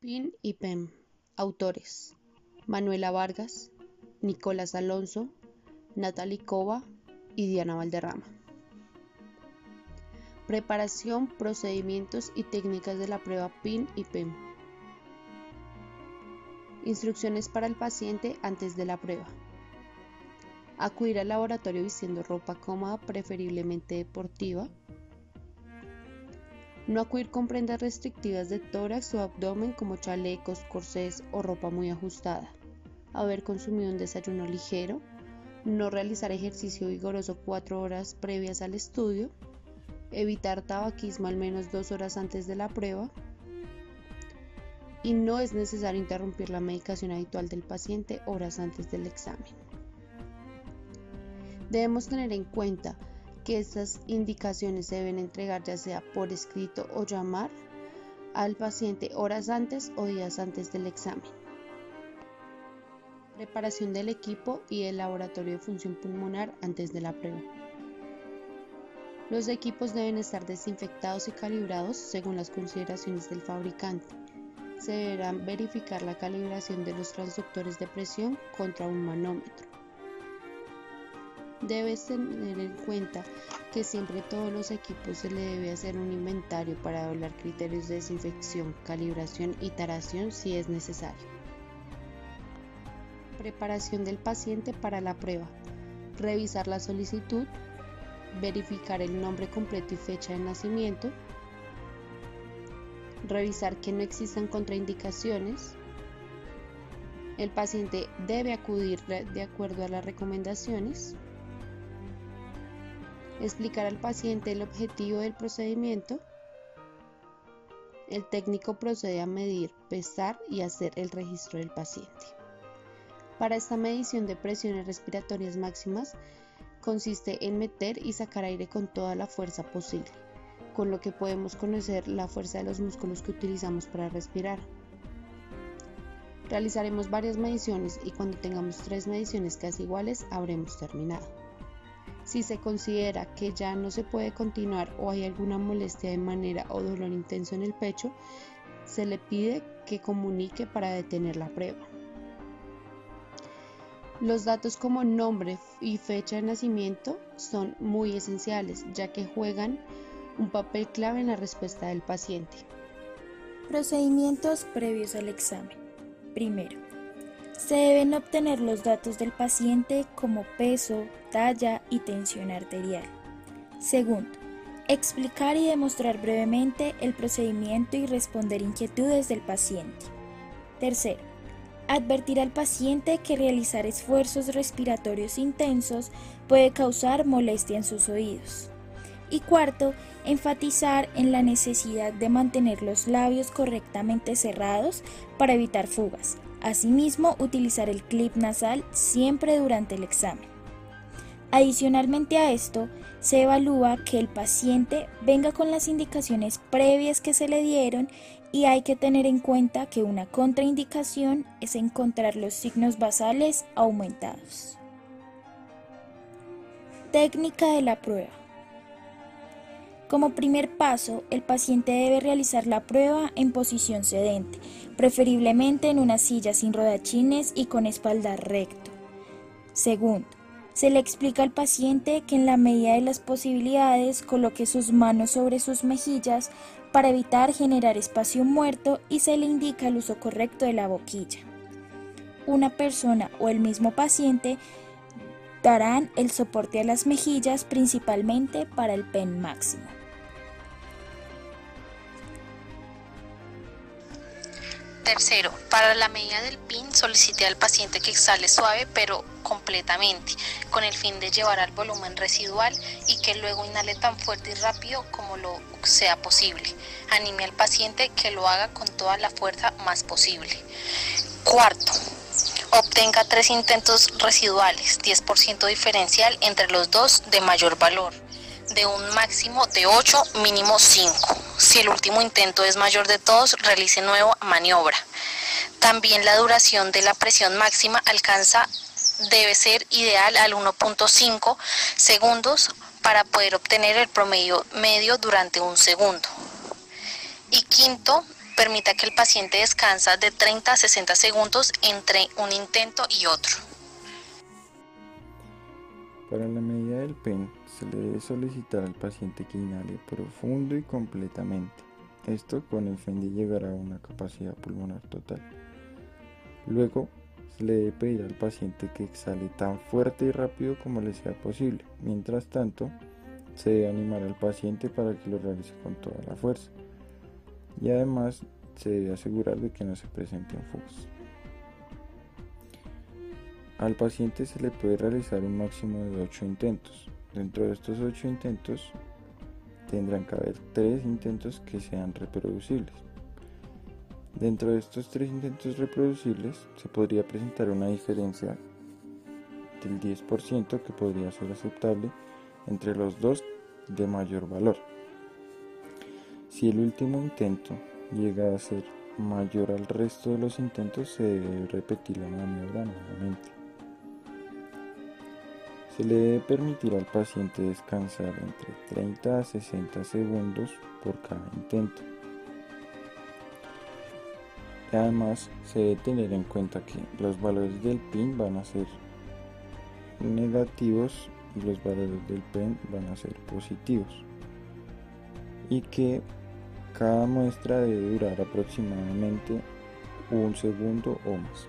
PIN y PEM. Autores: Manuela Vargas, Nicolás Alonso, Natalie Cova y Diana Valderrama. Preparación, procedimientos y técnicas de la prueba PIN y PEM. Instrucciones para el paciente antes de la prueba. Acudir al laboratorio vistiendo ropa cómoda, preferiblemente deportiva. No acudir con prendas restrictivas de tórax o abdomen como chalecos, corsés o ropa muy ajustada. Haber consumido un desayuno ligero. No realizar ejercicio vigoroso cuatro horas previas al estudio evitar tabaquismo al menos dos horas antes de la prueba y no es necesario interrumpir la medicación habitual del paciente horas antes del examen. Debemos tener en cuenta estas indicaciones se deben entregar ya sea por escrito o llamar al paciente horas antes o días antes del examen. Preparación del equipo y el laboratorio de función pulmonar antes de la prueba. Los equipos deben estar desinfectados y calibrados según las consideraciones del fabricante. Se deberá verificar la calibración de los transductores de presión contra un manómetro. Debes tener en cuenta que siempre todos los equipos se le debe hacer un inventario para hablar criterios de desinfección, calibración y taración si es necesario. Preparación del paciente para la prueba. Revisar la solicitud, verificar el nombre completo y fecha de nacimiento, revisar que no existan contraindicaciones, el paciente debe acudir de acuerdo a las recomendaciones, explicar al paciente el objetivo del procedimiento, el técnico procede a medir, pesar y hacer el registro del paciente. Para esta medición de presiones respiratorias máximas, consiste en meter y sacar aire con toda la fuerza posible, con lo que podemos conocer la fuerza de los músculos que utilizamos para respirar. Realizaremos varias mediciones y cuando tengamos tres mediciones casi iguales habremos terminado. Si se considera que ya no se puede continuar o hay alguna molestia de manera o dolor intenso en el pecho, se le pide que comunique para detener la prueba. Los datos como nombre y fecha de nacimiento son muy esenciales ya que juegan un papel clave en la respuesta del paciente. Procedimientos previos al examen. Primero, se deben obtener los datos del paciente como peso, talla y tensión arterial. Segundo, explicar y demostrar brevemente el procedimiento y responder inquietudes del paciente. Tercero, Advertir al paciente que realizar esfuerzos respiratorios intensos puede causar molestia en sus oídos. Y cuarto, enfatizar en la necesidad de mantener los labios correctamente cerrados para evitar fugas. Asimismo, utilizar el clip nasal siempre durante el examen. Adicionalmente a esto, se evalúa que el paciente venga con las indicaciones previas que se le dieron y hay que tener en cuenta que una contraindicación es encontrar los signos basales aumentados. Técnica de la prueba. Como primer paso, el paciente debe realizar la prueba en posición sedente, preferiblemente en una silla sin rodachines y con espalda recto. Segundo, se le explica al paciente que en la medida de las posibilidades coloque sus manos sobre sus mejillas para evitar generar espacio muerto y se le indica el uso correcto de la boquilla. Una persona o el mismo paciente darán el soporte a las mejillas principalmente para el pen máximo. Tercero, para la medida del PIN solicite al paciente que exhale suave pero completamente, con el fin de llevar al volumen residual y que luego inhale tan fuerte y rápido como lo sea posible. Anime al paciente que lo haga con toda la fuerza más posible. Cuarto, obtenga tres intentos residuales, 10% diferencial entre los dos de mayor valor de un máximo de 8, mínimo 5. Si el último intento es mayor de todos, realice nueva maniobra. También la duración de la presión máxima alcanza debe ser ideal al 1.5 segundos para poder obtener el promedio medio durante un segundo. Y quinto, permita que el paciente descansa de 30 a 60 segundos entre un intento y otro. Para la medida del PEN se le debe solicitar al paciente que inhale profundo y completamente, esto con el fin de llegar a una capacidad pulmonar total. Luego se le debe pedir al paciente que exhale tan fuerte y rápido como le sea posible. Mientras tanto, se debe animar al paciente para que lo realice con toda la fuerza. Y además se debe asegurar de que no se presenten fugas. Al paciente se le puede realizar un máximo de 8 intentos. Dentro de estos 8 intentos tendrán que haber 3 intentos que sean reproducibles. Dentro de estos 3 intentos reproducibles se podría presentar una diferencia del 10% que podría ser aceptable entre los dos de mayor valor. Si el último intento llega a ser mayor al resto de los intentos, se debe repetir la maniobra nuevamente. Se le debe permitir al paciente descansar entre 30 a 60 segundos por cada intento. además se debe tener en cuenta que los valores del PIN van a ser negativos y los valores del PEN van a ser positivos. Y que cada muestra debe durar aproximadamente un segundo o más.